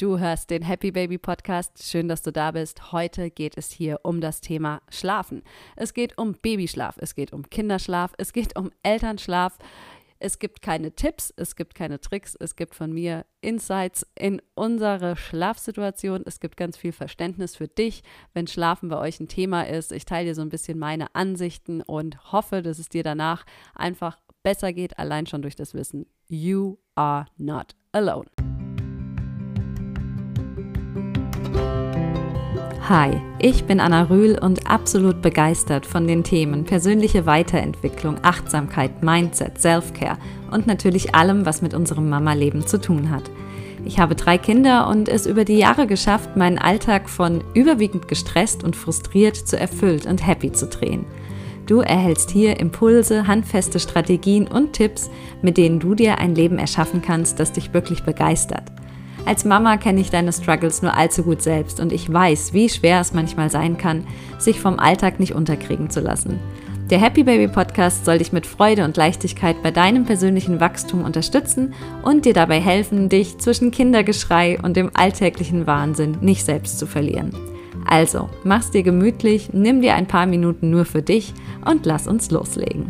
Du hörst den Happy Baby Podcast. Schön, dass du da bist. Heute geht es hier um das Thema Schlafen. Es geht um Babyschlaf, es geht um Kinderschlaf, es geht um Elternschlaf. Es gibt keine Tipps, es gibt keine Tricks, es gibt von mir Insights in unsere Schlafsituation. Es gibt ganz viel Verständnis für dich, wenn Schlafen bei euch ein Thema ist. Ich teile dir so ein bisschen meine Ansichten und hoffe, dass es dir danach einfach besser geht, allein schon durch das Wissen. You are not alone. Hi, ich bin Anna Rühl und absolut begeistert von den Themen persönliche Weiterentwicklung, Achtsamkeit, Mindset, Self-Care und natürlich allem, was mit unserem Mama-Leben zu tun hat. Ich habe drei Kinder und es über die Jahre geschafft, meinen Alltag von überwiegend gestresst und frustriert zu erfüllt und happy zu drehen. Du erhältst hier Impulse, handfeste Strategien und Tipps, mit denen du dir ein Leben erschaffen kannst, das dich wirklich begeistert. Als Mama kenne ich deine Struggles nur allzu gut selbst und ich weiß, wie schwer es manchmal sein kann, sich vom Alltag nicht unterkriegen zu lassen. Der Happy Baby Podcast soll dich mit Freude und Leichtigkeit bei deinem persönlichen Wachstum unterstützen und dir dabei helfen, dich zwischen Kindergeschrei und dem alltäglichen Wahnsinn nicht selbst zu verlieren. Also, mach's dir gemütlich, nimm dir ein paar Minuten nur für dich und lass uns loslegen.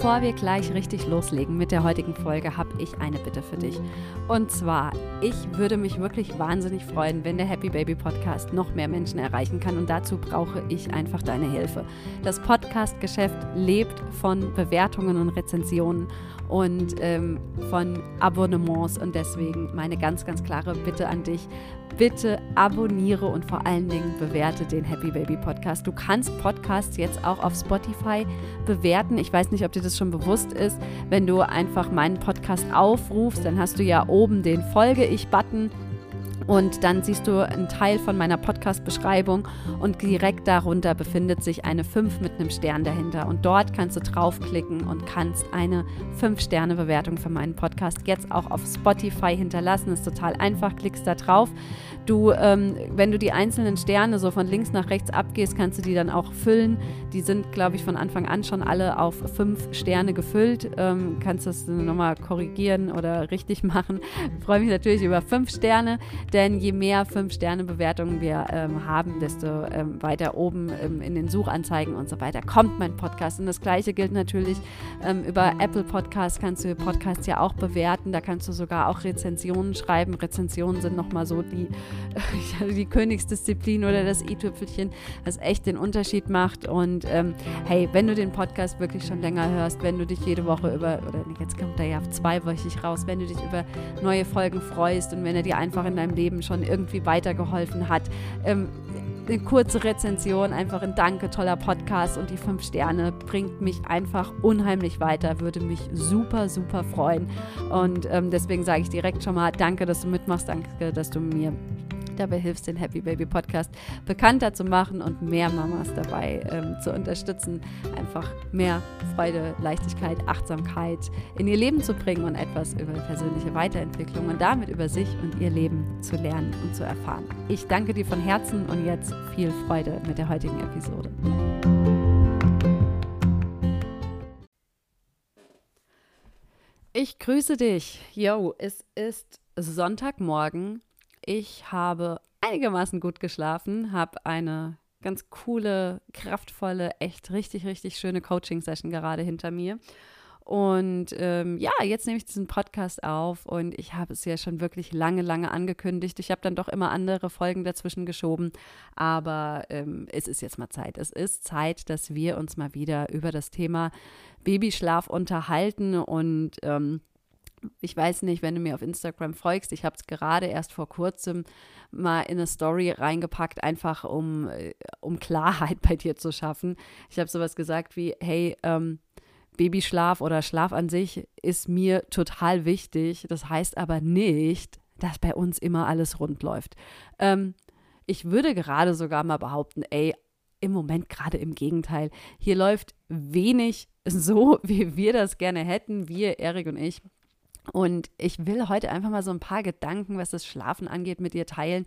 Bevor wir gleich richtig loslegen mit der heutigen Folge, habe ich eine Bitte für dich. Und zwar, ich würde mich wirklich wahnsinnig freuen, wenn der Happy Baby Podcast noch mehr Menschen erreichen kann. Und dazu brauche ich einfach deine Hilfe. Das Podcast-Geschäft lebt von Bewertungen und Rezensionen und ähm, von Abonnements. Und deswegen meine ganz, ganz klare Bitte an dich. Bitte abonniere und vor allen Dingen bewerte den Happy Baby Podcast. Du kannst Podcasts jetzt auch auf Spotify bewerten. Ich weiß nicht, ob dir das schon bewusst ist. Wenn du einfach meinen Podcast aufrufst, dann hast du ja oben den Folge ich-Button und dann siehst du einen Teil von meiner Podcast-Beschreibung und direkt darunter befindet sich eine 5 mit einem Stern dahinter. Und dort kannst du draufklicken und kannst eine 5-Sterne-Bewertung für meinen Podcast jetzt auch auf Spotify hinterlassen. Ist total einfach, klickst da drauf. Du, ähm, wenn du die einzelnen Sterne so von links nach rechts abgehst, kannst du die dann auch füllen. Die sind, glaube ich, von Anfang an schon alle auf 5 Sterne gefüllt. Ähm, kannst das nochmal korrigieren oder richtig machen. Ich freue mich natürlich über 5 Sterne. Denn je mehr 5-Sterne-Bewertungen wir ähm, haben, desto ähm, weiter oben ähm, in den Suchanzeigen und so weiter kommt mein Podcast. Und das gleiche gilt natürlich ähm, über Apple Podcasts, kannst du Podcasts ja auch bewerten. Da kannst du sogar auch Rezensionen schreiben. Rezensionen sind nochmal so die, die Königsdisziplin oder das i-Tüpfelchen, das echt den Unterschied macht. Und ähm, hey, wenn du den Podcast wirklich schon länger hörst, wenn du dich jede Woche über, oder jetzt kommt er ja zweiwöchig raus, wenn du dich über neue Folgen freust und wenn er dir einfach in deinem Leben Leben schon irgendwie weitergeholfen hat. Ähm, eine kurze Rezension, einfach ein Danke, toller Podcast und die fünf Sterne bringt mich einfach unheimlich weiter, würde mich super, super freuen. Und ähm, deswegen sage ich direkt schon mal Danke, dass du mitmachst, danke, dass du mir dabei hilfst, den Happy Baby Podcast bekannter zu machen und mehr Mamas dabei ähm, zu unterstützen, einfach mehr Freude, Leichtigkeit, Achtsamkeit in ihr Leben zu bringen und etwas über persönliche Weiterentwicklung und damit über sich und ihr Leben zu lernen und zu erfahren. Ich danke dir von Herzen und jetzt viel Freude mit der heutigen Episode. Ich grüße dich. Yo, es ist Sonntagmorgen ich habe einigermaßen gut geschlafen, habe eine ganz coole, kraftvolle, echt richtig, richtig schöne Coaching-Session gerade hinter mir. Und ähm, ja, jetzt nehme ich diesen Podcast auf und ich habe es ja schon wirklich lange, lange angekündigt. Ich habe dann doch immer andere Folgen dazwischen geschoben, aber ähm, es ist jetzt mal Zeit. Es ist Zeit, dass wir uns mal wieder über das Thema Babyschlaf unterhalten und ähm, ich weiß nicht, wenn du mir auf Instagram folgst, ich habe es gerade erst vor kurzem mal in eine Story reingepackt, einfach um, äh, um Klarheit bei dir zu schaffen. Ich habe sowas gesagt wie, hey, ähm, Babyschlaf oder Schlaf an sich ist mir total wichtig. Das heißt aber nicht, dass bei uns immer alles rund läuft. Ähm, ich würde gerade sogar mal behaupten, ey, im Moment gerade im Gegenteil. Hier läuft wenig so, wie wir das gerne hätten, wir, Erik und ich Und ich will heute einfach mal so ein paar Gedanken, was das Schlafen angeht, mit dir teilen,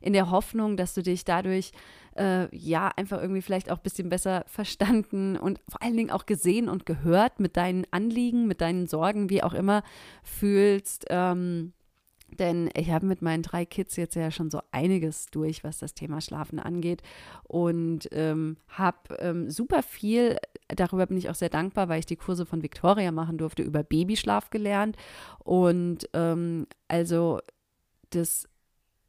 in der Hoffnung, dass du dich dadurch äh, ja einfach irgendwie vielleicht auch ein bisschen besser verstanden und vor allen Dingen auch gesehen und gehört mit deinen Anliegen, mit deinen Sorgen, wie auch immer fühlst. Ähm, denn ich habe mit meinen drei Kids jetzt ja schon so einiges durch, was das Thema Schlafen angeht. Und ähm, habe ähm, super viel, darüber bin ich auch sehr dankbar, weil ich die Kurse von Victoria machen durfte, über Babyschlaf gelernt. Und ähm, also das,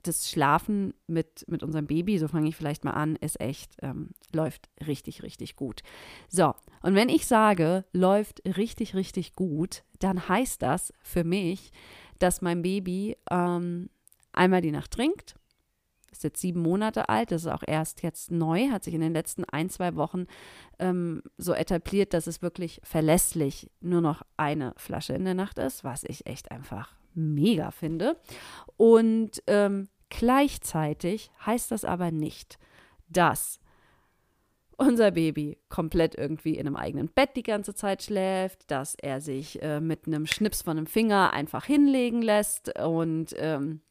das Schlafen mit, mit unserem Baby, so fange ich vielleicht mal an, ist echt, ähm, läuft richtig, richtig gut. So, und wenn ich sage, läuft richtig, richtig gut, dann heißt das für mich, dass mein Baby ähm, einmal die Nacht trinkt. Ist jetzt sieben Monate alt, das ist auch erst jetzt neu, hat sich in den letzten ein, zwei Wochen ähm, so etabliert, dass es wirklich verlässlich nur noch eine Flasche in der Nacht ist, was ich echt einfach mega finde. Und ähm, gleichzeitig heißt das aber nicht, dass unser Baby komplett irgendwie in einem eigenen Bett die ganze Zeit schläft, dass er sich äh, mit einem Schnips von einem Finger einfach hinlegen lässt und ähm,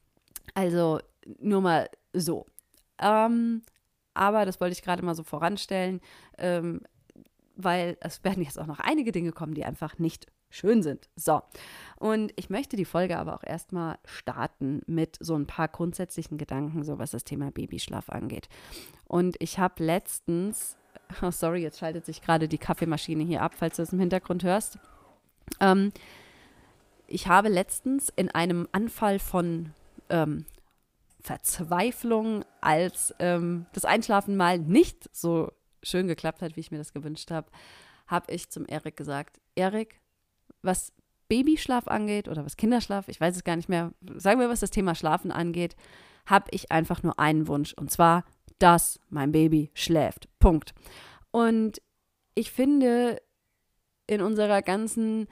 also nur mal so. Ähm, aber das wollte ich gerade mal so voranstellen, ähm, weil es werden jetzt auch noch einige Dinge kommen, die einfach nicht schön sind. So, und ich möchte die Folge aber auch erstmal starten mit so ein paar grundsätzlichen Gedanken, so was das Thema Babyschlaf angeht. Und ich habe letztens, oh sorry, jetzt schaltet sich gerade die Kaffeemaschine hier ab, falls du es im Hintergrund hörst. Ähm, ich habe letztens in einem Anfall von ähm, Verzweiflung, als ähm, das Einschlafen mal nicht so schön geklappt hat, wie ich mir das gewünscht habe, habe ich zum Erik gesagt, Erik, was Babyschlaf angeht oder was Kinderschlaf, ich weiß es gar nicht mehr, sagen wir, was das Thema Schlafen angeht, habe ich einfach nur einen Wunsch und zwar, dass mein Baby schläft. Punkt. Und ich finde, in unserer ganzen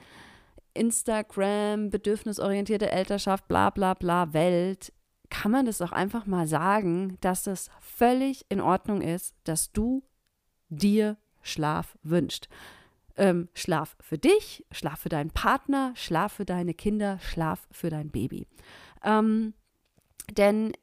Instagram, bedürfnisorientierte Elternschaft, bla bla bla Welt, kann man das auch einfach mal sagen, dass es völlig in Ordnung ist, dass du dir Schlaf wünscht. Ähm, Schlaf für dich, Schlaf für deinen Partner, Schlaf für deine Kinder, Schlaf für dein Baby. Ähm, denn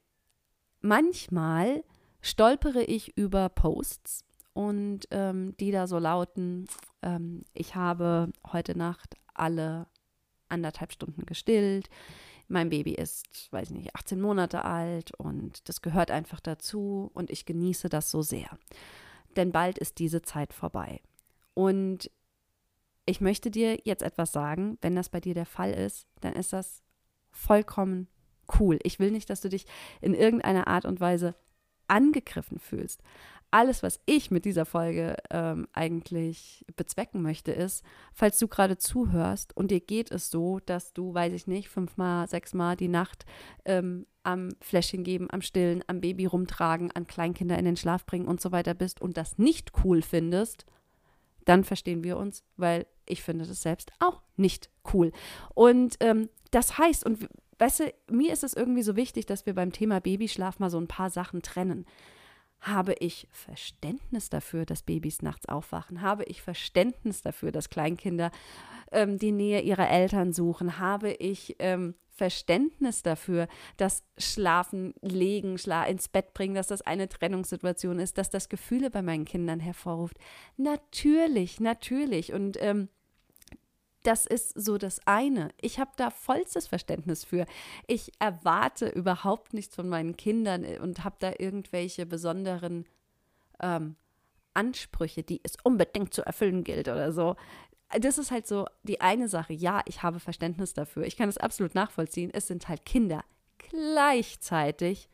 manchmal stolpere ich über Posts und ähm, die da so lauten, ähm, ich habe heute Nacht alle anderthalb Stunden gestillt, mein Baby ist, weiß ich nicht, 18 Monate alt und das gehört einfach dazu und ich genieße das so sehr. Denn bald ist diese Zeit vorbei. Und ich möchte dir jetzt etwas sagen, wenn das bei dir der Fall ist, dann ist das vollkommen cool. Ich will nicht, dass du dich in irgendeiner Art und Weise angegriffen fühlst. Alles, was ich mit dieser Folge ähm, eigentlich bezwecken möchte, ist, falls du gerade zuhörst und dir geht es so, dass du, weiß ich nicht, fünfmal, sechsmal die Nacht ähm, am Fläschchen geben, am Stillen, am Baby rumtragen, an Kleinkinder in den Schlaf bringen und so weiter bist und das nicht cool findest, dann verstehen wir uns, weil ich finde das selbst auch nicht cool. Und ähm, das heißt, und weißt du, mir ist es irgendwie so wichtig, dass wir beim Thema Babyschlaf mal so ein paar Sachen trennen. Habe ich Verständnis dafür, dass Babys nachts aufwachen? Habe ich Verständnis dafür, dass Kleinkinder ähm, die Nähe ihrer Eltern suchen? Habe ich ähm, Verständnis dafür, dass Schlafen, Legen, Schla ins Bett bringen, dass das eine Trennungssituation ist, dass das Gefühle bei meinen Kindern hervorruft? Natürlich, natürlich. Und ähm, das ist so das eine. Ich habe da vollstes Verständnis für. Ich erwarte überhaupt nichts von meinen Kindern äh, und habe da irgendwelche besonderen ähm, Ansprüche, die es unbedingt zu erfüllen gilt oder so. Das ist halt so die eine Sache. Ja, ich habe Verständnis dafür. Ich kann es absolut nachvollziehen. Es sind halt Kinder. Gleichzeitig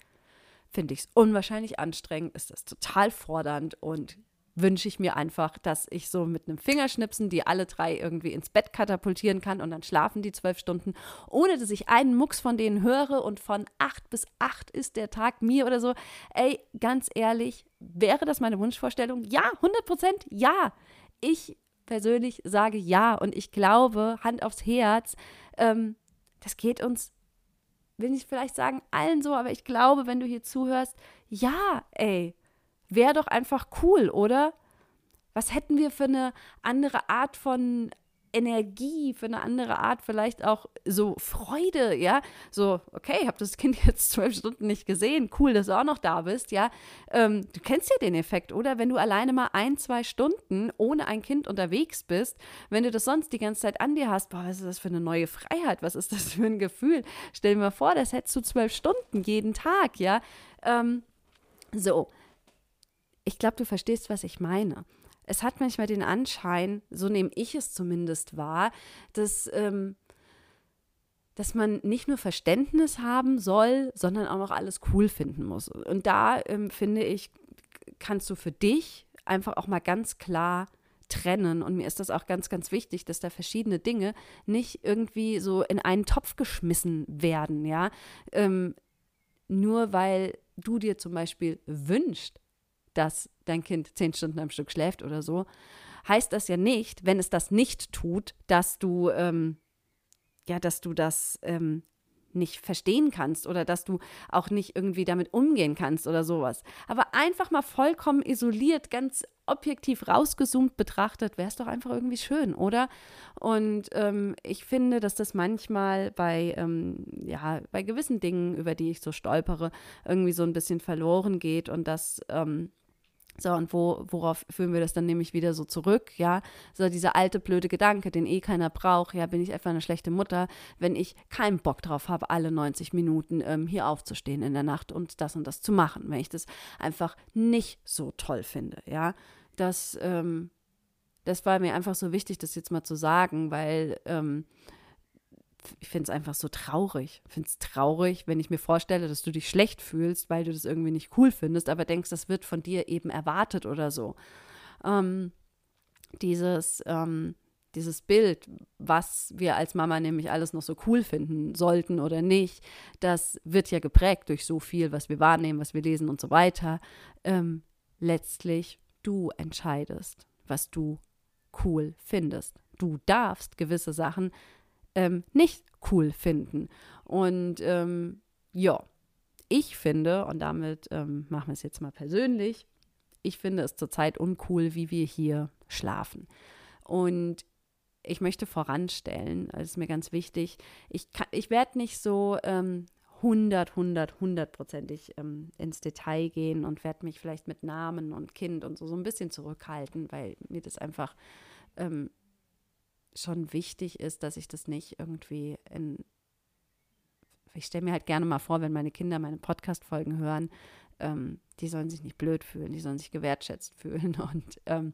finde ich es unwahrscheinlich anstrengend, ist das total fordernd und wünsche ich mir einfach, dass ich so mit einem Fingerschnipsen die alle drei irgendwie ins Bett katapultieren kann und dann schlafen die zwölf Stunden, ohne dass ich einen Mucks von denen höre und von acht bis acht ist der Tag mir oder so. Ey, ganz ehrlich, wäre das meine Wunschvorstellung? Ja, 100 Prozent, ja. Ich persönlich sage ja und ich glaube, Hand aufs Herz, ähm, das geht uns will ich vielleicht sagen, allen so, aber ich glaube, wenn du hier zuhörst, ja, ey, Wäre doch einfach cool, oder? Was hätten wir für eine andere Art von Energie, für eine andere Art, vielleicht auch so Freude, ja. So, okay, ich habe das Kind jetzt zwölf Stunden nicht gesehen, cool, dass du auch noch da bist, ja. Ähm, du kennst ja den Effekt, oder? Wenn du alleine mal ein, zwei Stunden ohne ein Kind unterwegs bist, wenn du das sonst die ganze Zeit an dir hast, boah, was ist das für eine neue Freiheit, was ist das für ein Gefühl? Stell dir mal vor, das hättest du zwölf Stunden jeden Tag, ja. Ähm, so, ich glaube, du verstehst, was ich meine. Es hat manchmal den Anschein, so nehme ich es zumindest wahr, dass, ähm, dass man nicht nur Verständnis haben soll, sondern auch noch alles cool finden muss. Und da ähm, finde ich, kannst du für dich einfach auch mal ganz klar trennen. Und mir ist das auch ganz, ganz wichtig, dass da verschiedene Dinge nicht irgendwie so in einen Topf geschmissen werden, ja. Ähm, nur weil du dir zum Beispiel wünschst, dass dein Kind zehn Stunden am Stück schläft oder so, heißt das ja nicht, wenn es das nicht tut, dass du, ähm, ja, dass du das ähm, nicht verstehen kannst oder dass du auch nicht irgendwie damit umgehen kannst oder sowas. Aber einfach mal vollkommen isoliert, ganz objektiv rausgezoomt betrachtet, wäre es doch einfach irgendwie schön, oder? Und ähm, ich finde, dass das manchmal bei, ähm, ja, bei gewissen Dingen, über die ich so stolpere, irgendwie so ein bisschen verloren geht und dass ähm, so, und wo, worauf führen wir das dann nämlich wieder so zurück? Ja, so dieser alte blöde Gedanke, den eh keiner braucht. Ja, bin ich etwa eine schlechte Mutter, wenn ich keinen Bock drauf habe, alle 90 Minuten ähm, hier aufzustehen in der Nacht und das und das zu machen, wenn ich das einfach nicht so toll finde. Ja, das, ähm, das war mir einfach so wichtig, das jetzt mal zu sagen, weil ähm, ich finde es einfach so traurig. Ich finde es traurig, wenn ich mir vorstelle, dass du dich schlecht fühlst, weil du das irgendwie nicht cool findest, aber denkst, das wird von dir eben erwartet oder so. Ähm, dieses, ähm, dieses Bild, was wir als Mama nämlich alles noch so cool finden sollten oder nicht, das wird ja geprägt durch so viel, was wir wahrnehmen, was wir lesen und so weiter. Ähm, letztlich, du entscheidest, was du cool findest. Du darfst gewisse Sachen ähm, nicht cool finden. Und ähm, ja, ich finde, und damit ähm, machen wir es jetzt mal persönlich, ich finde es zurzeit uncool, wie wir hier schlafen. Und ich möchte voranstellen, das ist mir ganz wichtig, ich, ich werde nicht so ähm, 100, 100, 100-prozentig ähm, ins Detail gehen und werde mich vielleicht mit Namen und Kind und so, so ein bisschen zurückhalten, weil mir das einfach ähm, schon wichtig ist, dass ich das nicht irgendwie in. Ich stelle mir halt gerne mal vor, wenn meine Kinder meine Podcast-Folgen hören, ähm, die sollen sich nicht blöd fühlen, die sollen sich gewertschätzt fühlen. Und ähm,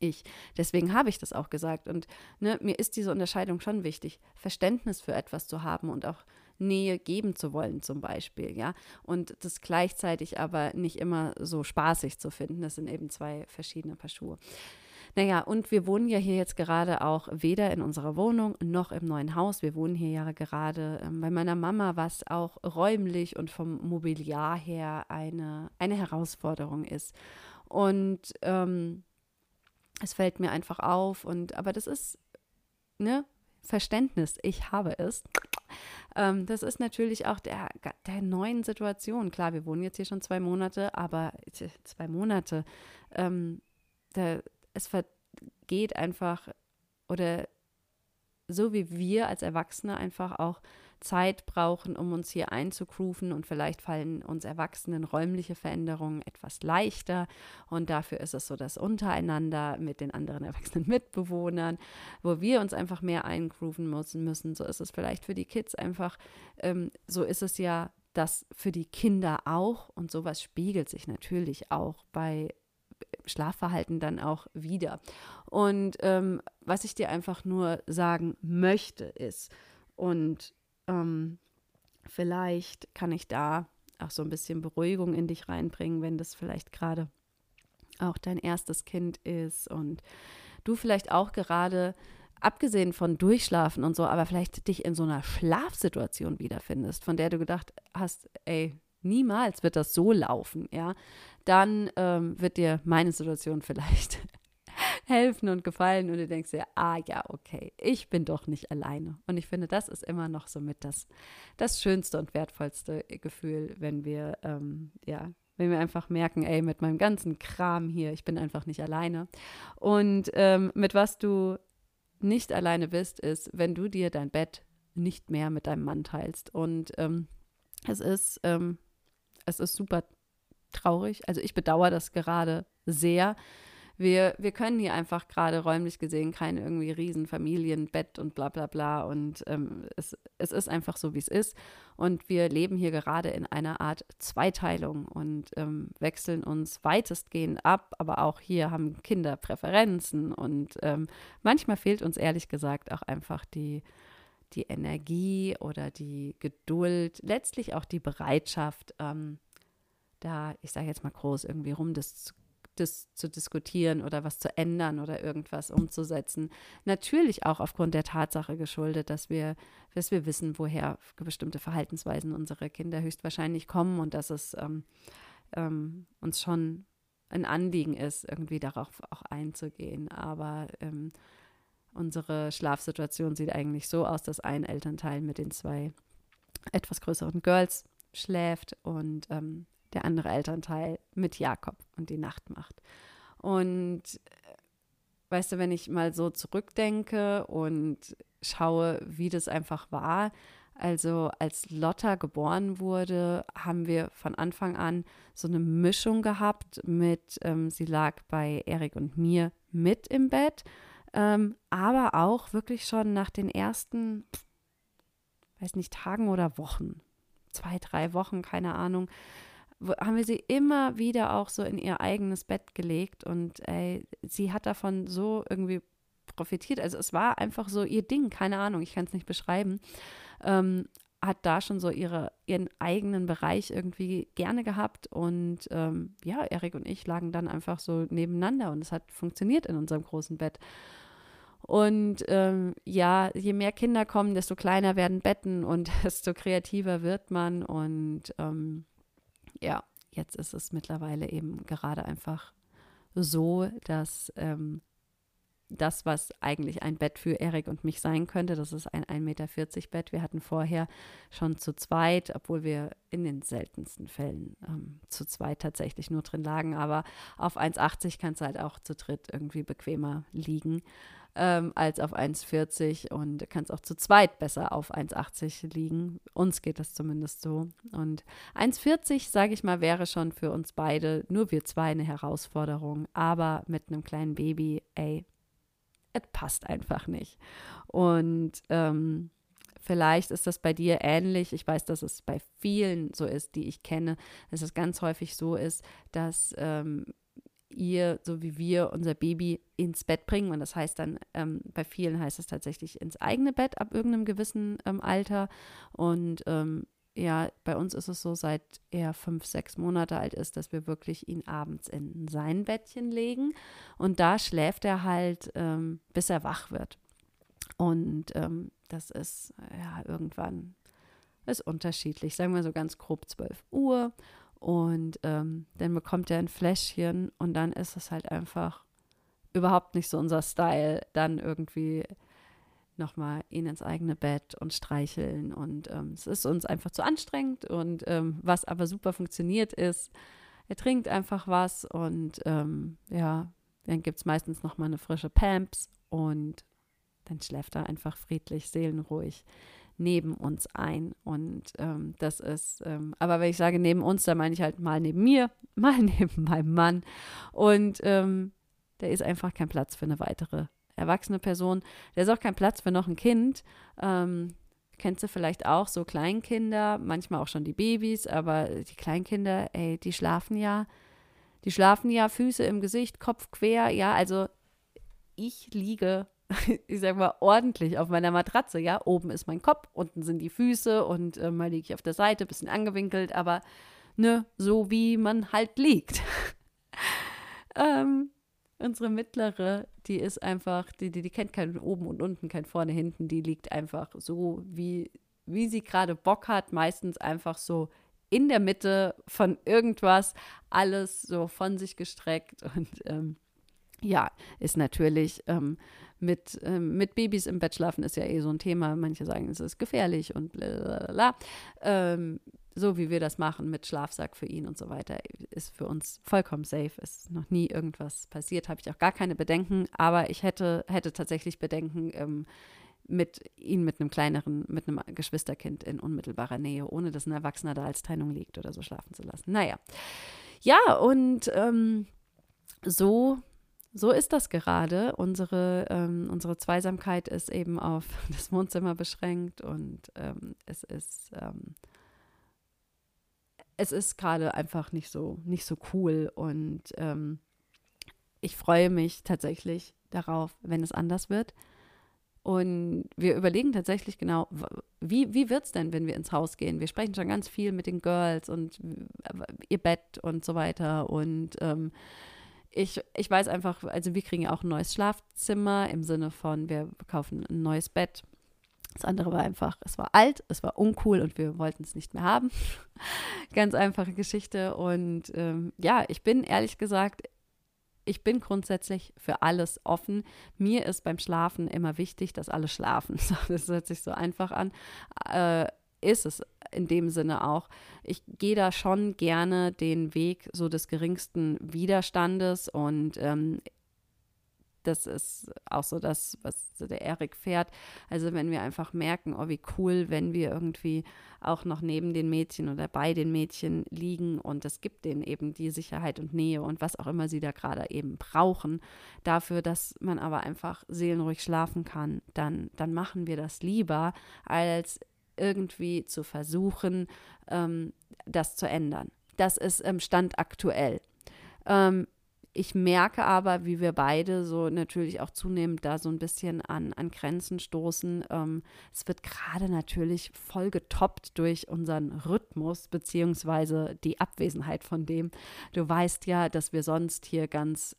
ich, deswegen habe ich das auch gesagt. Und ne, mir ist diese Unterscheidung schon wichtig, Verständnis für etwas zu haben und auch Nähe geben zu wollen, zum Beispiel, ja. Und das gleichzeitig aber nicht immer so spaßig zu finden. Das sind eben zwei verschiedene Paar Schuhe. Naja, und wir wohnen ja hier jetzt gerade auch weder in unserer Wohnung noch im neuen Haus. Wir wohnen hier ja gerade ähm, bei meiner Mama, was auch räumlich und vom Mobiliar her eine, eine Herausforderung ist. Und ähm, es fällt mir einfach auf. Und aber das ist, ne, Verständnis, ich habe es. Ähm, das ist natürlich auch der, der neuen Situation. Klar, wir wohnen jetzt hier schon zwei Monate, aber zwei Monate, ähm, da es vergeht einfach oder so wie wir als Erwachsene einfach auch Zeit brauchen, um uns hier einzugrooven und vielleicht fallen uns Erwachsenen räumliche Veränderungen etwas leichter und dafür ist es so, dass untereinander mit den anderen erwachsenen Mitbewohnern, wo wir uns einfach mehr eingrooven müssen, müssen, so ist es vielleicht für die Kids einfach, ähm, so ist es ja das für die Kinder auch und sowas spiegelt sich natürlich auch bei Schlafverhalten dann auch wieder. Und ähm, was ich dir einfach nur sagen möchte ist, und ähm, vielleicht kann ich da auch so ein bisschen Beruhigung in dich reinbringen, wenn das vielleicht gerade auch dein erstes Kind ist und du vielleicht auch gerade abgesehen von Durchschlafen und so, aber vielleicht dich in so einer Schlafsituation wiederfindest, von der du gedacht hast, ey, niemals wird das so laufen, ja, dann ähm, wird dir meine Situation vielleicht helfen und gefallen und du denkst dir, ah ja, okay, ich bin doch nicht alleine. Und ich finde, das ist immer noch so mit das, das schönste und wertvollste Gefühl, wenn wir, ähm, ja, wenn wir einfach merken, ey, mit meinem ganzen Kram hier, ich bin einfach nicht alleine. Und ähm, mit was du nicht alleine bist, ist, wenn du dir dein Bett nicht mehr mit deinem Mann teilst. Und ähm, es ist, ähm, es ist super traurig. Also ich bedauere das gerade sehr. Wir, wir können hier einfach gerade räumlich gesehen kein irgendwie Riesenfamilienbett und bla bla bla. Und ähm, es, es ist einfach so, wie es ist. Und wir leben hier gerade in einer Art Zweiteilung und ähm, wechseln uns weitestgehend ab. Aber auch hier haben Kinder Präferenzen. Und ähm, manchmal fehlt uns ehrlich gesagt auch einfach die, die Energie oder die Geduld, letztlich auch die Bereitschaft, ähm, da, ich sage jetzt mal groß, irgendwie rum das, das zu diskutieren oder was zu ändern oder irgendwas umzusetzen. Natürlich auch aufgrund der Tatsache geschuldet, dass wir, dass wir wissen, woher bestimmte Verhaltensweisen unserer Kinder höchstwahrscheinlich kommen und dass es ähm, ähm, uns schon ein Anliegen ist, irgendwie darauf auch einzugehen. Aber ähm, unsere Schlafsituation sieht eigentlich so aus, dass ein Elternteil mit den zwei etwas größeren Girls schläft und ähm, der andere Elternteil mit Jakob und die Nacht macht. Und äh, weißt du, wenn ich mal so zurückdenke und schaue, wie das einfach war, also als Lotta geboren wurde, haben wir von Anfang an so eine Mischung gehabt mit, ähm, sie lag bei Erik und mir mit im Bett, ähm, aber auch wirklich schon nach den ersten, weiß nicht, Tagen oder Wochen, zwei, drei Wochen, keine Ahnung, haben wir sie immer wieder auch so in ihr eigenes Bett gelegt und ey, sie hat davon so irgendwie profitiert. Also es war einfach so ihr Ding, keine Ahnung, ich kann es nicht beschreiben. Ähm, hat da schon so ihre, ihren eigenen Bereich irgendwie gerne gehabt und ähm, ja, Erik und ich lagen dann einfach so nebeneinander und es hat funktioniert in unserem großen Bett. Und ähm, ja, je mehr Kinder kommen, desto kleiner werden Betten und desto kreativer wird man und ähm, ja, jetzt ist es mittlerweile eben gerade einfach so, dass ähm, das, was eigentlich ein Bett für Erik und mich sein könnte, das ist ein 1,40 Meter Bett. Wir hatten vorher schon zu zweit, obwohl wir in den seltensten Fällen ähm, zu zweit tatsächlich nur drin lagen, aber auf 1,80 kann es halt auch zu dritt irgendwie bequemer liegen ähm, als auf 1,40 und kannst auch zu zweit besser auf 1,80 liegen. Uns geht das zumindest so. Und 1,40, sage ich mal, wäre schon für uns beide, nur wir zwei, eine Herausforderung. Aber mit einem kleinen Baby, ey, es passt einfach nicht. Und ähm, Vielleicht ist das bei dir ähnlich. Ich weiß, dass es bei vielen so ist, die ich kenne, dass es ganz häufig so ist, dass ähm, ihr, so wie wir, unser Baby ins Bett bringen. Und das heißt dann, ähm, bei vielen heißt es tatsächlich ins eigene Bett ab irgendeinem gewissen ähm, Alter. Und ähm, ja, bei uns ist es so, seit er fünf, sechs Monate alt ist, dass wir wirklich ihn abends in sein Bettchen legen. Und da schläft er halt, ähm, bis er wach wird. Und ähm, das ist ja irgendwann ist unterschiedlich, sagen wir so ganz grob 12 Uhr. Und ähm, dann bekommt er ein Fläschchen und dann ist es halt einfach überhaupt nicht so unser Style, dann irgendwie nochmal ihn ins eigene Bett und streicheln. Und ähm, es ist uns einfach zu anstrengend. Und ähm, was aber super funktioniert ist, er trinkt einfach was und ähm, ja, dann gibt es meistens nochmal eine frische Pamps und dann schläft er einfach friedlich, seelenruhig neben uns ein. Und ähm, das ist, ähm, aber wenn ich sage neben uns, dann meine ich halt mal neben mir, mal neben meinem Mann. Und ähm, da ist einfach kein Platz für eine weitere erwachsene Person. Da ist auch kein Platz für noch ein Kind. Ähm, kennst du vielleicht auch so Kleinkinder, manchmal auch schon die Babys, aber die Kleinkinder, ey, die schlafen ja, die schlafen ja Füße im Gesicht, Kopf quer, ja, also ich liege ich sag mal, ordentlich auf meiner Matratze. Ja, oben ist mein Kopf, unten sind die Füße und äh, mal liege ich auf der Seite, bisschen angewinkelt, aber ne, so wie man halt liegt. ähm, unsere mittlere, die ist einfach, die, die, die kennt kein oben und unten, kein vorne, hinten, die liegt einfach so, wie, wie sie gerade Bock hat, meistens einfach so in der Mitte von irgendwas, alles so von sich gestreckt und ähm, ja, ist natürlich ähm, mit, ähm, mit Babys im Bett schlafen ist ja eh so ein Thema. Manche sagen, es ist gefährlich und bla. Ähm, so wie wir das machen mit Schlafsack für ihn und so weiter, ist für uns vollkommen safe. Ist noch nie irgendwas passiert, habe ich auch gar keine Bedenken, aber ich hätte, hätte tatsächlich Bedenken, ähm, mit ihn mit einem kleineren, mit einem Geschwisterkind in unmittelbarer Nähe, ohne dass ein Erwachsener da als Trennung liegt oder so schlafen zu lassen. Naja. Ja, und ähm, so so ist das gerade. Unsere, ähm, unsere Zweisamkeit ist eben auf das Wohnzimmer beschränkt und ähm, es ist, ähm, es ist gerade einfach nicht so, nicht so cool. Und ähm, ich freue mich tatsächlich darauf, wenn es anders wird. Und wir überlegen tatsächlich genau, wie, wie wird es denn, wenn wir ins Haus gehen? Wir sprechen schon ganz viel mit den Girls und ihr Bett und so weiter. Und ähm, ich, ich weiß einfach, also wir kriegen ja auch ein neues Schlafzimmer im Sinne von, wir kaufen ein neues Bett. Das andere war einfach, es war alt, es war uncool und wir wollten es nicht mehr haben. Ganz einfache Geschichte. Und ähm, ja, ich bin ehrlich gesagt, ich bin grundsätzlich für alles offen. Mir ist beim Schlafen immer wichtig, dass alle schlafen. Das hört sich so einfach an. Äh, ist es in dem Sinne auch. Ich gehe da schon gerne den Weg so des geringsten Widerstandes und ähm, das ist auch so das, was der Erik fährt. Also wenn wir einfach merken, oh wie cool, wenn wir irgendwie auch noch neben den Mädchen oder bei den Mädchen liegen und es gibt denen eben die Sicherheit und Nähe und was auch immer sie da gerade eben brauchen, dafür, dass man aber einfach seelenruhig schlafen kann, dann, dann machen wir das lieber, als irgendwie zu versuchen, ähm, das zu ändern. Das ist ähm, Stand aktuell. Ähm, ich merke aber, wie wir beide so natürlich auch zunehmend da so ein bisschen an, an Grenzen stoßen. Ähm, es wird gerade natürlich voll getoppt durch unseren Rhythmus, beziehungsweise die Abwesenheit von dem. Du weißt ja, dass wir sonst hier ganz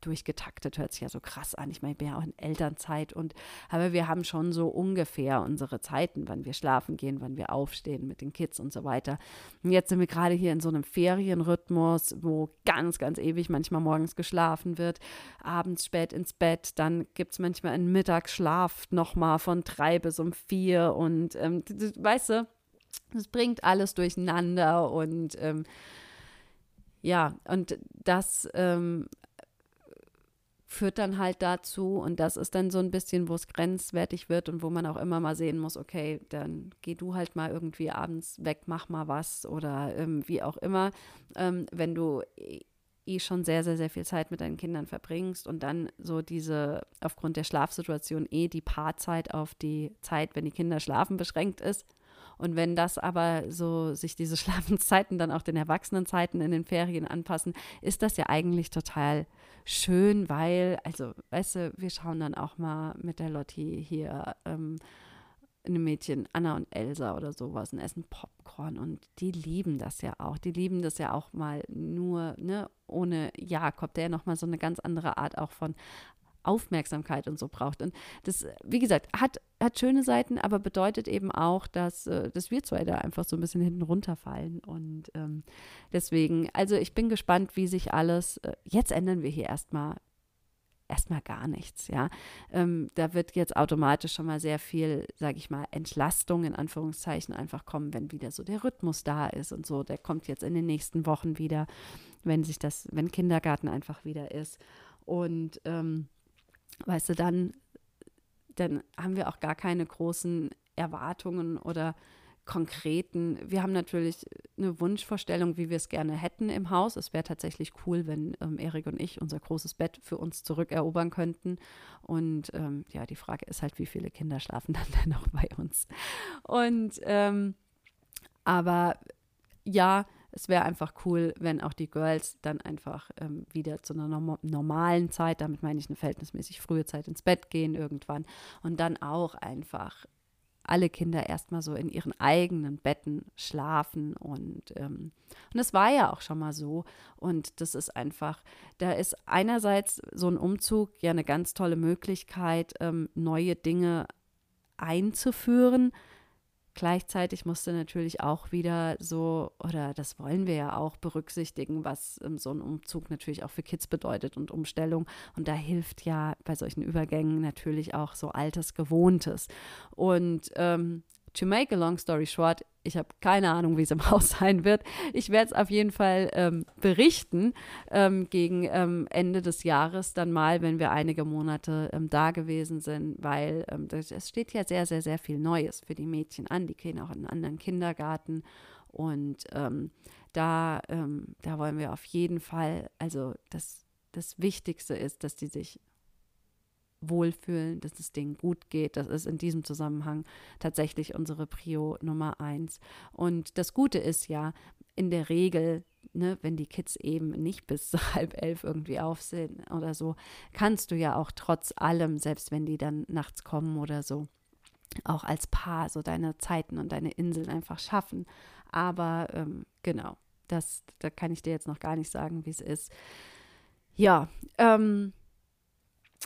durchgetaktet hört sich ja so krass an. Ich meine, ich bin ja auch in Elternzeit und aber wir haben schon so ungefähr unsere Zeiten, wann wir schlafen gehen, wann wir aufstehen mit den Kids und so weiter. Und jetzt sind wir gerade hier in so einem Ferienrhythmus, wo ganz, ganz ewig manchmal morgens geschlafen wird, abends spät ins Bett, dann gibt es manchmal einen Mittagsschlaf nochmal von drei bis um vier und ähm, weißt du, das bringt alles durcheinander und ähm, ja, und das ähm, führt dann halt dazu, und das ist dann so ein bisschen, wo es grenzwertig wird und wo man auch immer mal sehen muss, okay, dann geh du halt mal irgendwie abends weg, mach mal was oder ähm, wie auch immer. Ähm, wenn du eh schon sehr, sehr, sehr viel Zeit mit deinen Kindern verbringst und dann so diese, aufgrund der Schlafsituation eh die Paarzeit auf die Zeit, wenn die Kinder schlafen, beschränkt ist. Und wenn das aber so sich diese Schlafenszeiten dann auch den Erwachsenenzeiten in den Ferien anpassen, ist das ja eigentlich total schön, weil, also, weißt du, wir schauen dann auch mal mit der Lotti hier ähm, eine Mädchen, Anna und Elsa oder sowas und essen Popcorn und die lieben das ja auch. Die lieben das ja auch mal nur, ne, ohne Jakob, der ja nochmal so eine ganz andere Art auch von Aufmerksamkeit und so braucht. Und das, wie gesagt, hat, hat schöne Seiten, aber bedeutet eben auch, dass, äh, dass wir zwei da einfach so ein bisschen hinten runterfallen. Und ähm, deswegen, also ich bin gespannt, wie sich alles, äh, jetzt ändern wir hier erstmal erstmal gar nichts, ja. Ähm, da wird jetzt automatisch schon mal sehr viel, sage ich mal, Entlastung in Anführungszeichen einfach kommen, wenn wieder so der Rhythmus da ist und so. Der kommt jetzt in den nächsten Wochen wieder, wenn sich das, wenn Kindergarten einfach wieder ist. Und ähm, weißt du, dann, dann haben wir auch gar keine großen Erwartungen oder konkreten. Wir haben natürlich eine Wunschvorstellung, wie wir es gerne hätten im Haus. Es wäre tatsächlich cool, wenn ähm, Erik und ich unser großes Bett für uns zurückerobern könnten. Und ähm, ja, die Frage ist halt, wie viele Kinder schlafen dann denn noch bei uns? Und ähm, aber ja, es wäre einfach cool, wenn auch die Girls dann einfach ähm, wieder zu einer norm normalen Zeit, damit meine ich eine verhältnismäßig frühe Zeit ins Bett gehen irgendwann und dann auch einfach alle Kinder erstmal so in ihren eigenen Betten schlafen und ähm, und es war ja auch schon mal so und das ist einfach, da ist einerseits so ein Umzug ja eine ganz tolle Möglichkeit, ähm, neue Dinge einzuführen, Gleichzeitig musste natürlich auch wieder so, oder das wollen wir ja auch berücksichtigen, was ähm, so ein Umzug natürlich auch für Kids bedeutet und Umstellung. Und da hilft ja bei solchen Übergängen natürlich auch so altes Gewohntes. Und ähm, to make a long story short, ich habe keine Ahnung, wie es im Haus sein wird. Ich werde es auf jeden Fall ähm, berichten ähm, gegen ähm, Ende des Jahres dann mal, wenn wir einige Monate ähm, da gewesen sind, weil ähm, es steht ja sehr, sehr, sehr viel Neues für die Mädchen an. Die gehen auch in einen anderen Kindergarten und ähm, da, da wollen wir auf jeden Fall, also das, das Wichtigste ist, dass die sich wohlfühlen, dass es denen gut geht. Das ist in diesem Zusammenhang tatsächlich unsere Prio Nummer eins. Und das Gute ist ja, in der Regel, ne, wenn die Kids eben nicht bis halb elf irgendwie auf sind oder so, kannst du ja auch trotz allem, selbst wenn die dann nachts kommen oder so, auch als Paar so deine Zeiten und deine Inseln einfach schaffen. Aber ähm, genau, das, da kann ich dir jetzt noch gar nicht sagen, wie es ist. Ja, ähm,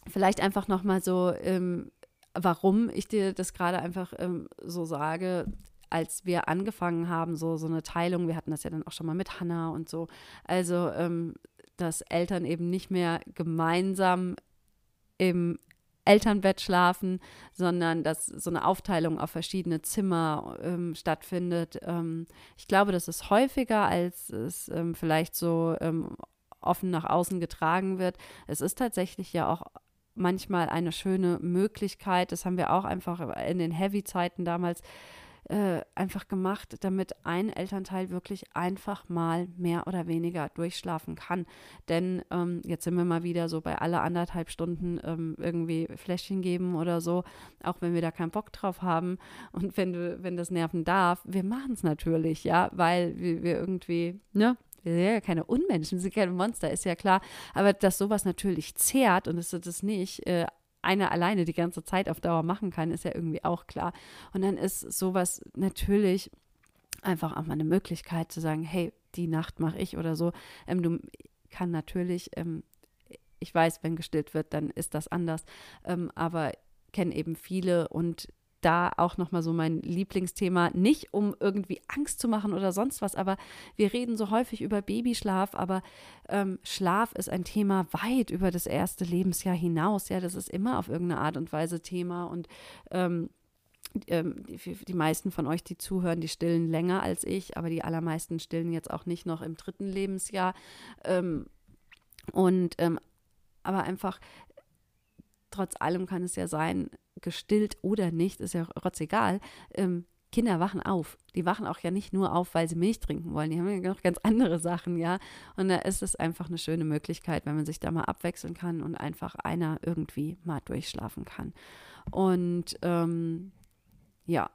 vielleicht einfach nochmal so, ähm, warum ich dir das gerade einfach ähm, so sage, als wir angefangen haben, so, so eine Teilung, wir hatten das ja dann auch schon mal mit Hannah und so, also ähm, dass Eltern eben nicht mehr gemeinsam im Elternbett schlafen, sondern dass so eine Aufteilung auf verschiedene Zimmer ähm, stattfindet. Ähm, ich glaube, das ist häufiger, als es ähm, vielleicht so ähm, offen nach außen getragen wird. Es ist tatsächlich ja auch manchmal eine schöne Möglichkeit. Das haben wir auch einfach in den Heavy-Zeiten damals äh, einfach gemacht, damit ein Elternteil wirklich einfach mal mehr oder weniger durchschlafen kann. Denn ähm, jetzt sind wir mal wieder so bei alle anderthalb Stunden ähm, irgendwie Fläschchen geben oder so, auch wenn wir da keinen Bock drauf haben und wenn du, wenn das nerven darf, wir machen es natürlich, ja, weil wir, wir irgendwie, ne, wir sind ja keine Unmenschen, wir sind keine Monster, ist ja klar. Aber dass sowas natürlich zehrt und dass das nicht äh, einer alleine die ganze Zeit auf Dauer machen kann, ist ja irgendwie auch klar. Und dann ist sowas natürlich einfach auch mal eine Möglichkeit zu sagen, hey, die Nacht mache ich oder so. Ähm, du kann natürlich, ähm, ich weiß, wenn gestillt wird, dann ist das anders, ähm, aber kenne eben viele und da auch nochmal so mein Lieblingsthema, nicht um irgendwie Angst zu machen oder sonst was, aber wir reden so häufig über Babyschlaf, aber ähm, Schlaf ist ein Thema weit über das erste Lebensjahr hinaus. Ja, das ist immer auf irgendeine Art und Weise Thema und ähm, ähm die, die, meisten von euch, die zuhören, die stillen länger als ich, aber die allermeisten stillen jetzt auch nicht noch im dritten Lebensjahr. Ähm, und ähm, aber einfach trotz allem kann es ja sein, gestillt oder nicht, ist ja rotzegal. Ähm, Kinder wachen auf. Die wachen auch ja nicht nur auf, weil sie Milch trinken wollen. Die haben ja noch ganz andere Sachen, ja. Und da ist es einfach eine schöne Möglichkeit, wenn man sich da mal abwechseln kann und einfach einer irgendwie mal durchschlafen kann. Und ähm, ja,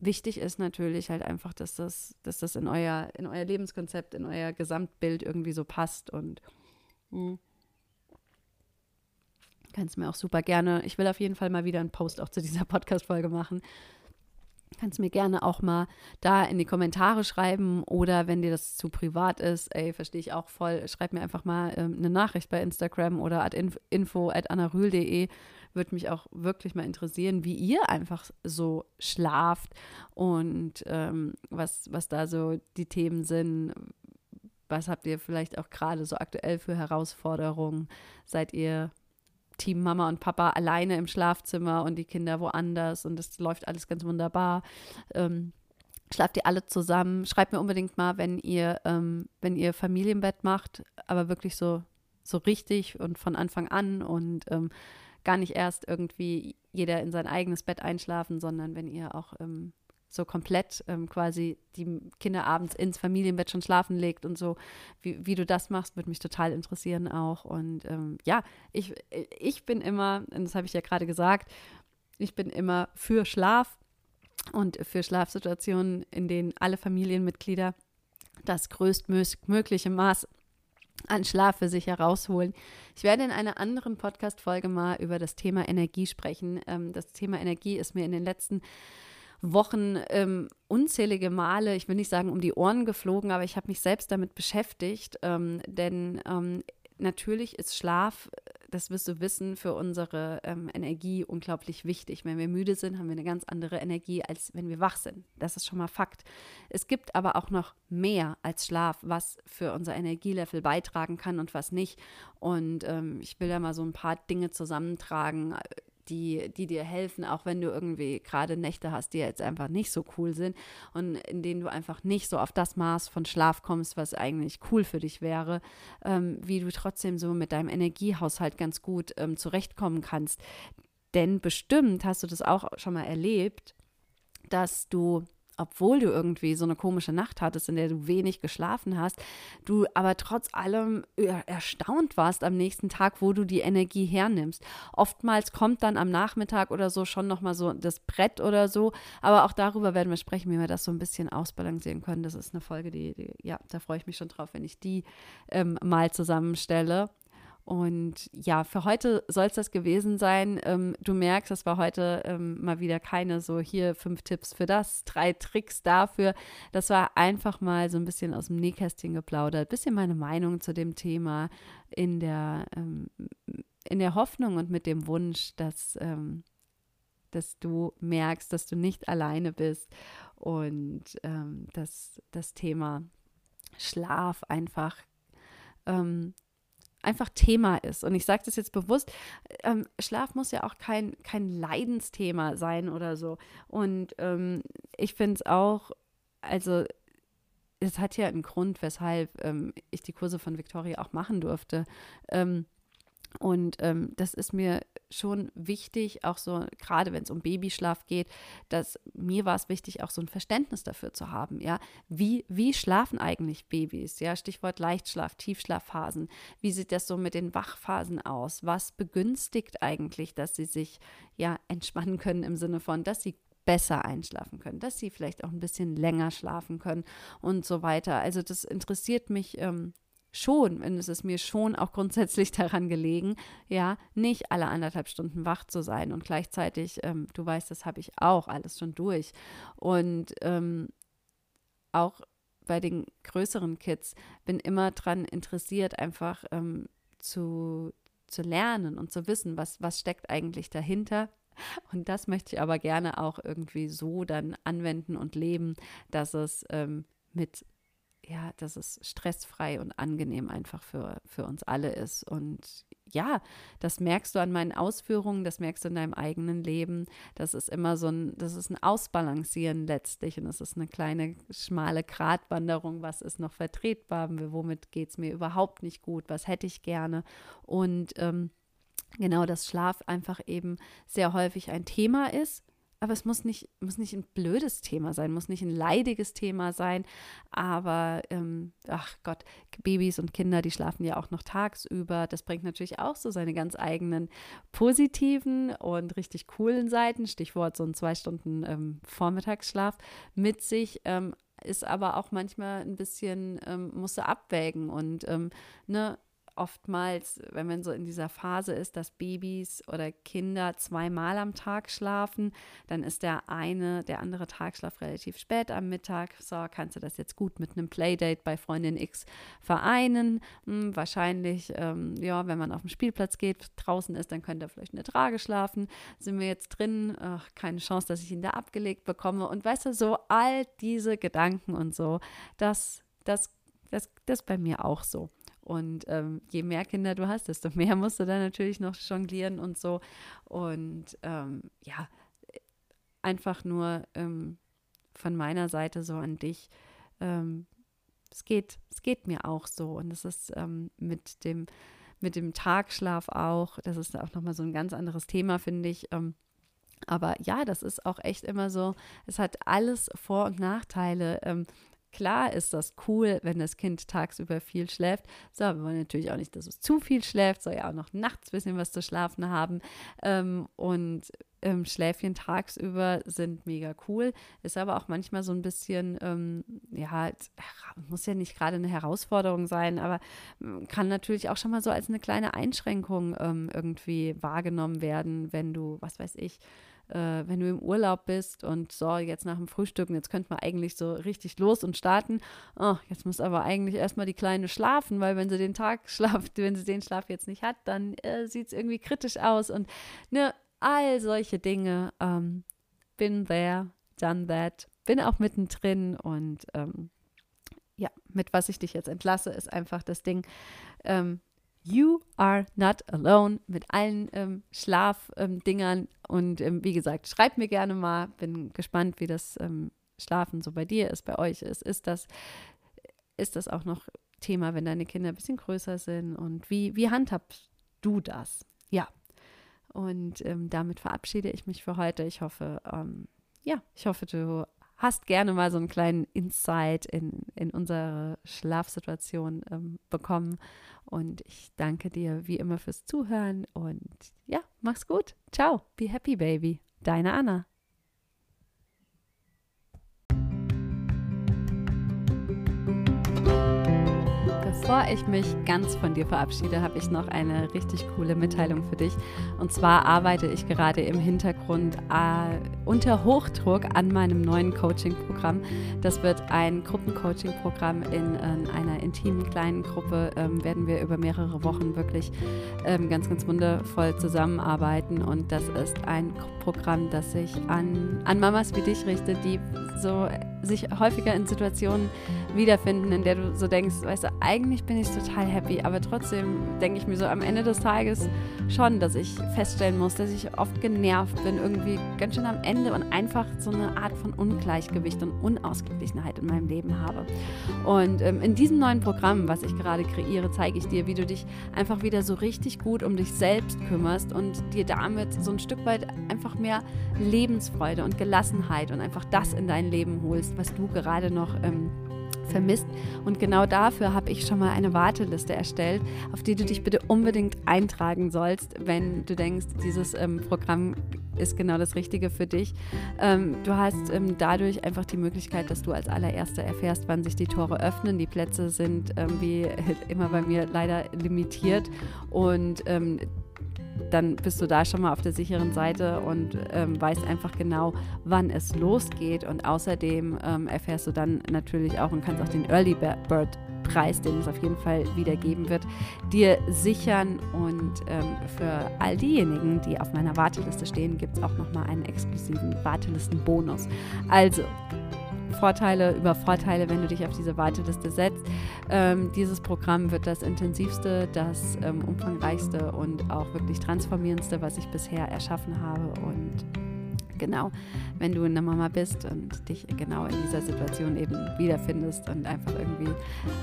wichtig ist natürlich halt einfach, dass das, dass das in euer, in euer Lebenskonzept, in euer Gesamtbild irgendwie so passt und mh. Kannst mir auch super gerne, ich will auf jeden Fall mal wieder einen Post auch zu dieser Podcast-Folge machen. Kannst mir gerne auch mal da in die Kommentare schreiben oder wenn dir das zu privat ist, ey, verstehe ich auch voll, schreib mir einfach mal ähm, eine Nachricht bei Instagram oder at info at anarühl.de. Würde mich auch wirklich mal interessieren, wie ihr einfach so schlaft und ähm, was, was da so die Themen sind. Was habt ihr vielleicht auch gerade so aktuell für Herausforderungen? Seid ihr Team Mama und Papa alleine im Schlafzimmer und die Kinder woanders und das läuft alles ganz wunderbar. Ähm, schlaft ihr alle zusammen? Schreibt mir unbedingt mal, wenn ihr, ähm, wenn ihr Familienbett macht, aber wirklich so, so richtig und von Anfang an und ähm, gar nicht erst irgendwie jeder in sein eigenes Bett einschlafen, sondern wenn ihr auch ähm, so komplett ähm, quasi die Kinder abends ins Familienbett schon schlafen legt und so, wie, wie du das machst, würde mich total interessieren auch. Und ähm, ja, ich, ich bin immer, das habe ich ja gerade gesagt, ich bin immer für Schlaf und für Schlafsituationen, in denen alle Familienmitglieder das größtmögliche Maß an Schlaf für sich herausholen. Ich werde in einer anderen Podcast-Folge mal über das Thema Energie sprechen. Ähm, das Thema Energie ist mir in den letzten Wochen ähm, unzählige Male, ich will nicht sagen um die Ohren geflogen, aber ich habe mich selbst damit beschäftigt, ähm, denn ähm, natürlich ist Schlaf, das wirst du wissen, für unsere ähm, Energie unglaublich wichtig. Wenn wir müde sind, haben wir eine ganz andere Energie, als wenn wir wach sind. Das ist schon mal Fakt. Es gibt aber auch noch mehr als Schlaf, was für unser Energielevel beitragen kann und was nicht. Und ähm, ich will da mal so ein paar Dinge zusammentragen, die, die dir helfen, auch wenn du irgendwie gerade Nächte hast, die jetzt einfach nicht so cool sind und in denen du einfach nicht so auf das Maß von Schlaf kommst, was eigentlich cool für dich wäre, ähm, wie du trotzdem so mit deinem Energiehaushalt ganz gut ähm, zurechtkommen kannst. Denn bestimmt hast du das auch schon mal erlebt, dass du obwohl du irgendwie so eine komische Nacht hattest, in der du wenig geschlafen hast, du aber trotz allem erstaunt warst am nächsten Tag, wo du die Energie hernimmst. Oftmals kommt dann am Nachmittag oder so schon nochmal so das Brett oder so, aber auch darüber werden wir sprechen, wie wir das so ein bisschen ausbalancieren können. Das ist eine Folge, die, die ja, da freue ich mich schon drauf, wenn ich die ähm, mal zusammenstelle. Und ja, für heute soll es das gewesen sein. Ähm, du merkst, das war heute ähm, mal wieder keine so hier fünf Tipps für das, drei Tricks dafür. Das war einfach mal so ein bisschen aus dem Nähkästchen geplaudert, bisschen meine Meinung zu dem Thema in der, ähm, in der Hoffnung und mit dem Wunsch, dass, ähm, dass du merkst, dass du nicht alleine bist und ähm, dass das Thema Schlaf einfach ähm, einfach Thema ist. Und ich sage das jetzt bewusst, ähm, Schlaf muss ja auch kein, kein Leidensthema sein oder so. Und ähm, ich finde es auch, also es hat ja einen Grund, weshalb ähm, ich die Kurse von Victoria auch machen durfte. Ähm, und ähm, das ist mir schon wichtig, auch so, gerade wenn es um Babyschlaf geht, dass mir war es wichtig, auch so ein Verständnis dafür zu haben, ja. Wie, wie schlafen eigentlich Babys? Ja, Stichwort Leichtschlaf, Tiefschlafphasen. Wie sieht das so mit den Wachphasen aus? Was begünstigt eigentlich, dass sie sich ja entspannen können im Sinne von, dass sie besser einschlafen können, dass sie vielleicht auch ein bisschen länger schlafen können und so weiter. Also das interessiert mich ähm, schon, und es ist mir schon auch grundsätzlich daran gelegen, ja, nicht alle anderthalb Stunden wach zu sein und gleichzeitig, ähm, du weißt, das habe ich auch alles schon durch. Und ähm, auch bei den größeren Kids bin immer daran interessiert, einfach ähm, zu, zu lernen und zu wissen, was, was steckt eigentlich dahinter. Und das möchte ich aber gerne auch irgendwie so dann anwenden und leben, dass es ähm, mit ja, dass es stressfrei und angenehm einfach für, für uns alle ist. Und ja, das merkst du an meinen Ausführungen, das merkst du in deinem eigenen Leben. Das ist immer so ein, das ist ein Ausbalancieren letztlich und es ist eine kleine, schmale Gratwanderung. Was ist noch vertretbar? Womit geht es mir überhaupt nicht gut? Was hätte ich gerne? Und ähm, genau, dass Schlaf einfach eben sehr häufig ein Thema ist aber es muss nicht, muss nicht ein blödes Thema sein, muss nicht ein leidiges Thema sein. Aber, ähm, ach Gott, Babys und Kinder, die schlafen ja auch noch tagsüber. Das bringt natürlich auch so seine ganz eigenen positiven und richtig coolen Seiten. Stichwort so ein zwei Stunden ähm, Vormittagsschlaf mit sich. Ähm, ist aber auch manchmal ein bisschen, ähm, du abwägen und ähm, ne, oftmals, wenn man so in dieser Phase ist, dass Babys oder Kinder zweimal am Tag schlafen, dann ist der eine, der andere Tagschlaf relativ spät am Mittag. So, kannst du das jetzt gut mit einem Playdate bei Freundin X vereinen? Hm, wahrscheinlich, ähm, ja, wenn man auf den Spielplatz geht, draußen ist, dann könnte er vielleicht in der Trage schlafen. Sind wir jetzt drin? Ach, keine Chance, dass ich ihn da abgelegt bekomme. Und weißt du, so all diese Gedanken und so, das, das, das, das ist bei mir auch so. Und ähm, je mehr Kinder du hast, desto mehr musst du dann natürlich noch jonglieren und so. Und ähm, ja, einfach nur ähm, von meiner Seite so an dich. Ähm, es geht, es geht mir auch so. Und es ist ähm, mit dem, mit dem Tagschlaf auch, das ist auch nochmal so ein ganz anderes Thema, finde ich. Ähm, aber ja, das ist auch echt immer so, es hat alles Vor- und Nachteile. Klar ist das cool, wenn das Kind tagsüber viel schläft. So, wir wollen natürlich auch nicht, dass es zu viel schläft, soll ja auch noch nachts ein bisschen was zu schlafen haben. Ähm, und ähm, Schläfchen tagsüber sind mega cool. Ist aber auch manchmal so ein bisschen, ähm, ja, muss ja nicht gerade eine Herausforderung sein, aber ähm, kann natürlich auch schon mal so als eine kleine Einschränkung ähm, irgendwie wahrgenommen werden, wenn du, was weiß ich, äh, wenn du im Urlaub bist und so, jetzt nach dem Frühstücken, jetzt könnte man eigentlich so richtig los und starten. Oh, jetzt muss aber eigentlich erstmal die Kleine schlafen, weil wenn sie den Tag schlaft, wenn sie den Schlaf jetzt nicht hat, dann äh, sieht es irgendwie kritisch aus. Und ne, all solche Dinge. Ähm, bin there, done that, bin auch mittendrin und ähm, ja, mit was ich dich jetzt entlasse, ist einfach das Ding. Ähm, You are not alone mit allen ähm, Schlafdingern. Ähm, und ähm, wie gesagt, schreib mir gerne mal. Bin gespannt, wie das ähm, Schlafen so bei dir ist, bei euch ist. Ist das, ist das auch noch Thema, wenn deine Kinder ein bisschen größer sind? Und wie, wie handhabst du das? Ja. Und ähm, damit verabschiede ich mich für heute. Ich hoffe, ähm, ja, ich hoffe, du hast gerne mal so einen kleinen Insight in, in unsere Schlafsituation ähm, bekommen. Und ich danke dir wie immer fürs Zuhören und ja, mach's gut. Ciao, be happy, baby. Deine Anna. Bevor ich mich ganz von dir verabschiede, habe ich noch eine richtig coole Mitteilung für dich. Und zwar arbeite ich gerade im Hintergrund äh, unter Hochdruck an meinem neuen Coaching-Programm. Das wird ein Gruppencoaching-Programm in, in, einer intimen kleinen Gruppe. Ähm, werden wir über mehrere Wochen wirklich ähm, ganz, ganz wundervoll zusammenarbeiten. Und das ist ein Programm, das sich an, an Mamas wie dich richtet, die so sich häufiger in Situationen wiederfinden, in der du so denkst, weißt du, eigentlich bin ich total happy, aber trotzdem denke ich mir so am Ende des Tages schon, dass ich feststellen muss, dass ich oft genervt bin, irgendwie ganz schön am Ende und einfach so eine Art von Ungleichgewicht und Unausgeglichenheit in meinem Leben habe. Und ähm, in diesem neuen Programm, was ich gerade kreiere, zeige ich dir, wie du dich einfach wieder so richtig gut um dich selbst kümmerst und dir damit so ein Stück weit einfach mehr Lebensfreude und Gelassenheit und einfach das in dein Leben holst, was du gerade noch ähm, vermisst. Und genau dafür habe ich schon mal eine Warteliste erstellt, auf die du dich bitte unbedingt eintragen sollst, wenn du denkst, dieses ähm, Programm ist genau das Richtige für dich. Ähm, du hast ähm, dadurch einfach die Möglichkeit, dass du als allererster erfährst, wann sich die Tore öffnen. Die Plätze sind ähm, wie immer bei mir leider limitiert und ähm, dann bist du da schon mal auf der sicheren Seite und ähm, weißt einfach genau, wann es losgeht. Und außerdem ähm, erfährst du dann natürlich auch und kannst auch den Early Bird Preis, den es auf jeden Fall wieder geben wird, dir sichern. Und ähm, für all diejenigen, die auf meiner Warteliste stehen, gibt es auch nochmal einen exklusiven Wartelistenbonus. Also, Vorteile über Vorteile, wenn du dich auf diese Warteliste setzt. Ähm, dieses Programm wird das intensivste, das ähm, umfangreichste und auch wirklich transformierendste, was ich bisher erschaffen habe. Und genau, wenn du eine Mama bist und dich genau in dieser Situation eben wiederfindest und einfach irgendwie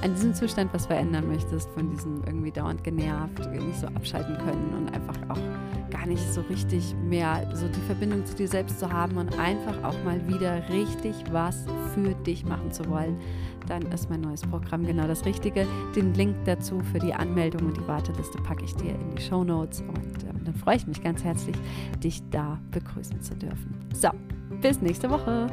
an diesem Zustand was verändern möchtest, von diesem irgendwie dauernd genervt, nicht so abschalten können und einfach auch gar nicht so richtig mehr so die Verbindung zu dir selbst zu haben und einfach auch mal wieder richtig was für dich machen zu wollen, dann ist mein neues Programm genau das Richtige. Den Link dazu für die Anmeldung und die Warteliste packe ich dir in die Show Notes und äh, dann freue ich mich ganz herzlich, dich da begrüßen zu dürfen. So, bis nächste Woche.